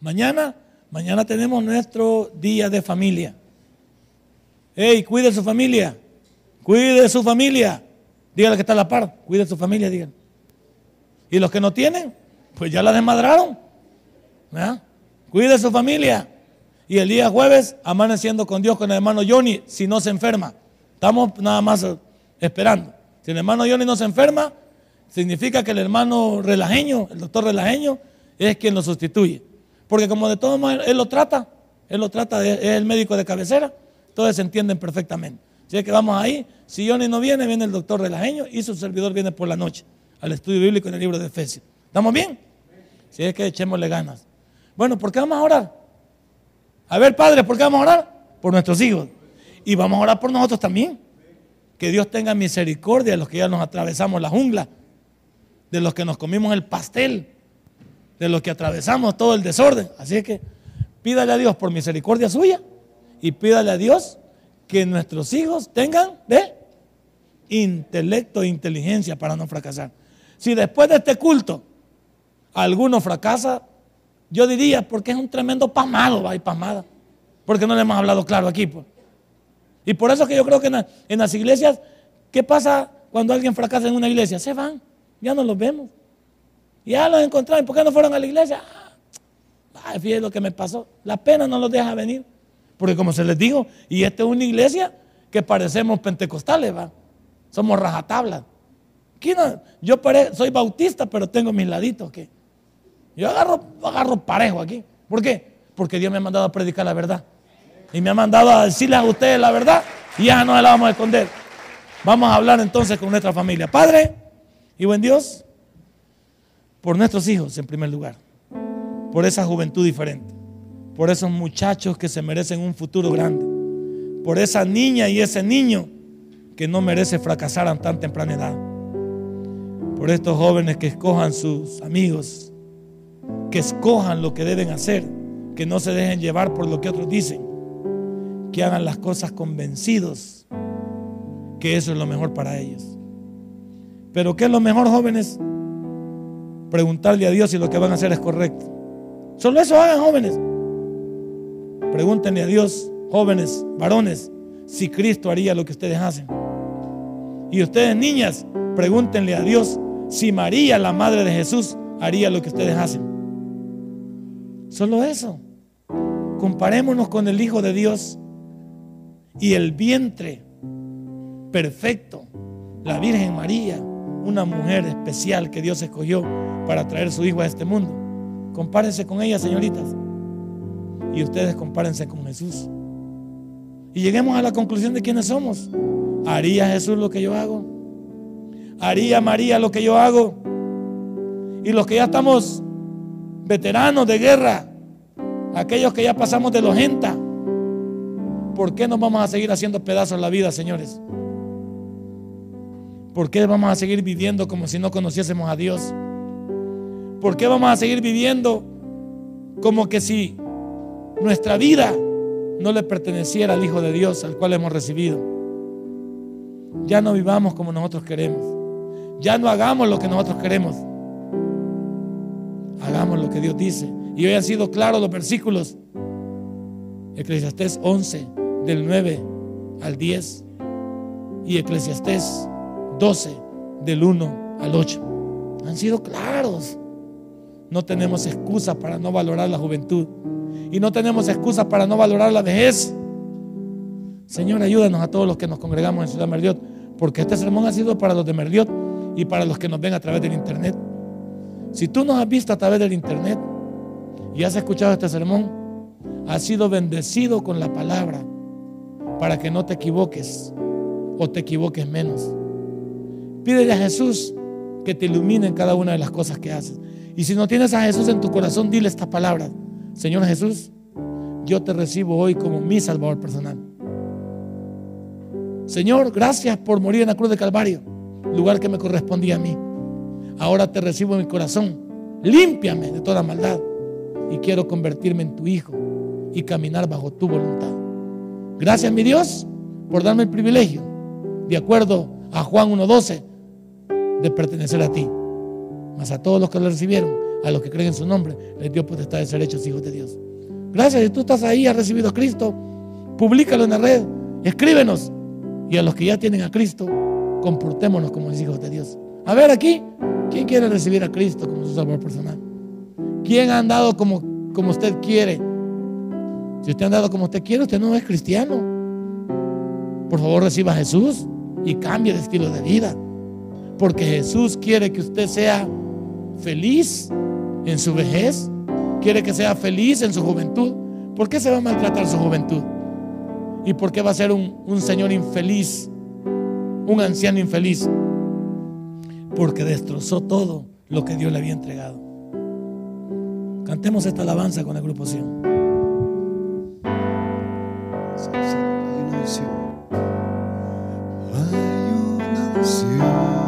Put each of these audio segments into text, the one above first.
Mañana, mañana tenemos nuestro día de familia. Hey, cuide su familia. Cuide su familia. Dígale que está a la par. Cuide su familia, díganle. Y los que no tienen, pues ya la desmadraron. ¿verdad? Cuide su familia. Y el día jueves, amaneciendo con Dios con el hermano Johnny, si no se enferma. Estamos nada más esperando. Si el hermano Johnny no se enferma, significa que el hermano relajeño, el doctor relajeño, es quien lo sustituye. Porque como de todos modos él lo trata, él lo trata, es el médico de cabecera, todos se entienden perfectamente. Es que vamos ahí, si Johnny no viene, viene el doctor relajeño y su servidor viene por la noche al estudio bíblico en el libro de Efesios. ¿Estamos bien? Si es que echémosle ganas. Bueno, ¿por qué vamos a orar? A ver, Padre, ¿por qué vamos a orar? Por nuestros hijos. Y vamos a orar por nosotros también. Que Dios tenga misericordia de los que ya nos atravesamos la jungla, de los que nos comimos el pastel, de los que atravesamos todo el desorden. Así es que pídale a Dios por misericordia suya y pídale a Dios que nuestros hijos tengan de intelecto e inteligencia para no fracasar. Si después de este culto alguno fracasa, yo diría, porque es un tremendo pasmado, va y. Porque no le hemos hablado claro aquí. Pues. Y por eso que yo creo que en, en, las iglesias, ¿qué pasa cuando alguien fracasa en una iglesia? Se van, ya no los vemos. Ya los encontraron, ¿por qué no fueron a la iglesia? Ay, fíjate lo que me pasó. La pena no los deja venir. Porque como se les dijo, y esta es una iglesia que parecemos pentecostales, va. Somos rajatablas. No? Yo soy bautista, pero tengo mis laditos que yo agarro, agarro parejo aquí. ¿Por qué? Porque Dios me ha mandado a predicar la verdad. Y me ha mandado a decirles a ustedes la verdad y ya no la vamos a esconder. Vamos a hablar entonces con nuestra familia. Padre y buen Dios, por nuestros hijos en primer lugar, por esa juventud diferente, por esos muchachos que se merecen un futuro grande, por esa niña y ese niño que no merece fracasar a tan temprana edad, por estos jóvenes que escojan sus amigos, que escojan lo que deben hacer, que no se dejen llevar por lo que otros dicen, que hagan las cosas convencidos que eso es lo mejor para ellos. Pero ¿qué es lo mejor, jóvenes? Preguntarle a Dios si lo que van a hacer es correcto. Solo eso hagan, jóvenes. Pregúntenle a Dios, jóvenes, varones, si Cristo haría lo que ustedes hacen. Y ustedes, niñas, pregúntenle a Dios si María, la madre de Jesús, haría lo que ustedes hacen. Solo eso. Comparémonos con el Hijo de Dios y el vientre perfecto, la Virgen María, una mujer especial que Dios escogió para traer su Hijo a este mundo. Compárense con ella, señoritas. Y ustedes compárense con Jesús. Y lleguemos a la conclusión de quiénes somos. ¿Haría Jesús lo que yo hago? ¿Haría María lo que yo hago? Y los que ya estamos veteranos de guerra, aquellos que ya pasamos de los genta, ¿por qué nos vamos a seguir haciendo pedazos la vida, señores? ¿Por qué vamos a seguir viviendo como si no conociésemos a Dios? ¿Por qué vamos a seguir viviendo como que si nuestra vida no le perteneciera al Hijo de Dios al cual hemos recibido? Ya no vivamos como nosotros queremos. Ya no hagamos lo que nosotros queremos hagamos lo que Dios dice. Y hoy han sido claros los versículos. Eclesiastés 11, del 9 al 10. Y Eclesiastés 12, del 1 al 8. Han sido claros. No tenemos excusa para no valorar la juventud. Y no tenemos excusa para no valorar la vejez. Señor, ayúdanos a todos los que nos congregamos en Ciudad Merliot. Porque este sermón ha sido para los de Merliot y para los que nos ven a través del internet. Si tú nos has visto a través del internet y has escuchado este sermón, has sido bendecido con la palabra para que no te equivoques o te equivoques menos. Pídele a Jesús que te ilumine en cada una de las cosas que haces. Y si no tienes a Jesús en tu corazón, dile estas palabras. Señor Jesús, yo te recibo hoy como mi Salvador personal. Señor, gracias por morir en la cruz de Calvario, lugar que me correspondía a mí. Ahora te recibo en mi corazón. Límpiame de toda maldad y quiero convertirme en tu hijo y caminar bajo tu voluntad. Gracias, mi Dios, por darme el privilegio, de acuerdo a Juan 1.12, de pertenecer a ti. Mas a todos los que lo recibieron, a los que creen en su nombre, les dio potestad de ser hechos hijos de Dios. Gracias, si tú estás ahí, has recibido a Cristo, públicalo en la red, escríbenos. Y a los que ya tienen a Cristo, comportémonos como hijos de Dios. A ver aquí, ¿quién quiere recibir a Cristo como su Salvador personal? ¿Quién ha andado como, como usted quiere? Si usted ha andado como usted quiere, usted no es cristiano. Por favor, reciba a Jesús y cambie de estilo de vida. Porque Jesús quiere que usted sea feliz en su vejez. Quiere que sea feliz en su juventud. ¿Por qué se va a maltratar su juventud? ¿Y por qué va a ser un, señor infeliz? Un anciano infeliz. Porque destrozó todo lo que Dios le había entregado. Cantemos esta alabanza con la agrupación. Hay una unción. Hay una unción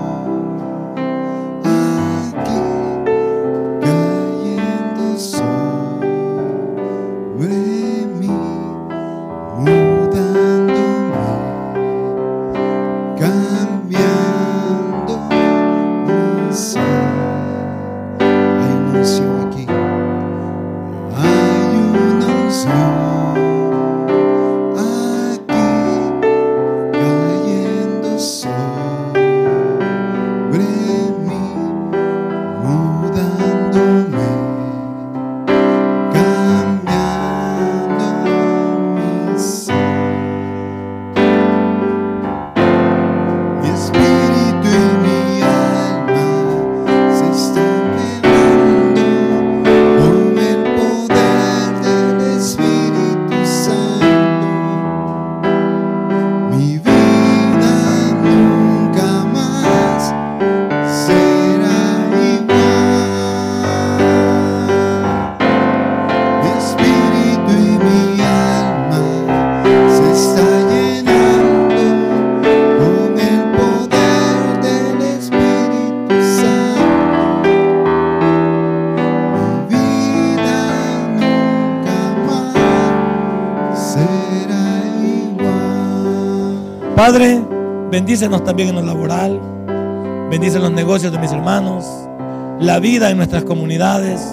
Padre, bendícenos también en lo laboral, bendice los negocios de mis hermanos, la vida en nuestras comunidades,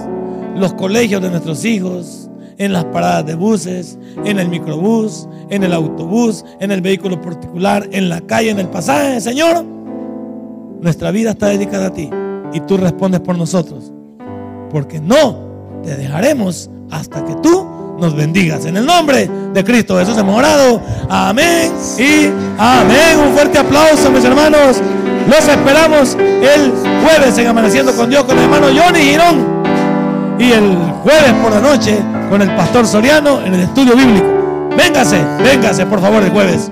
los colegios de nuestros hijos, en las paradas de buses, en el microbús, en el autobús, en el vehículo particular, en la calle, en el pasaje. Señor, nuestra vida está dedicada a ti y tú respondes por nosotros, porque no te dejaremos hasta que tú nos bendigas. En el nombre de Cristo Jesús hemos orado. Amén y amén. Un fuerte aplauso, mis hermanos. Los esperamos el jueves en Amaneciendo con Dios con el hermano Johnny Girón. Y el jueves por la noche con el pastor Soriano en el estudio bíblico. Véngase, véngase por favor el jueves.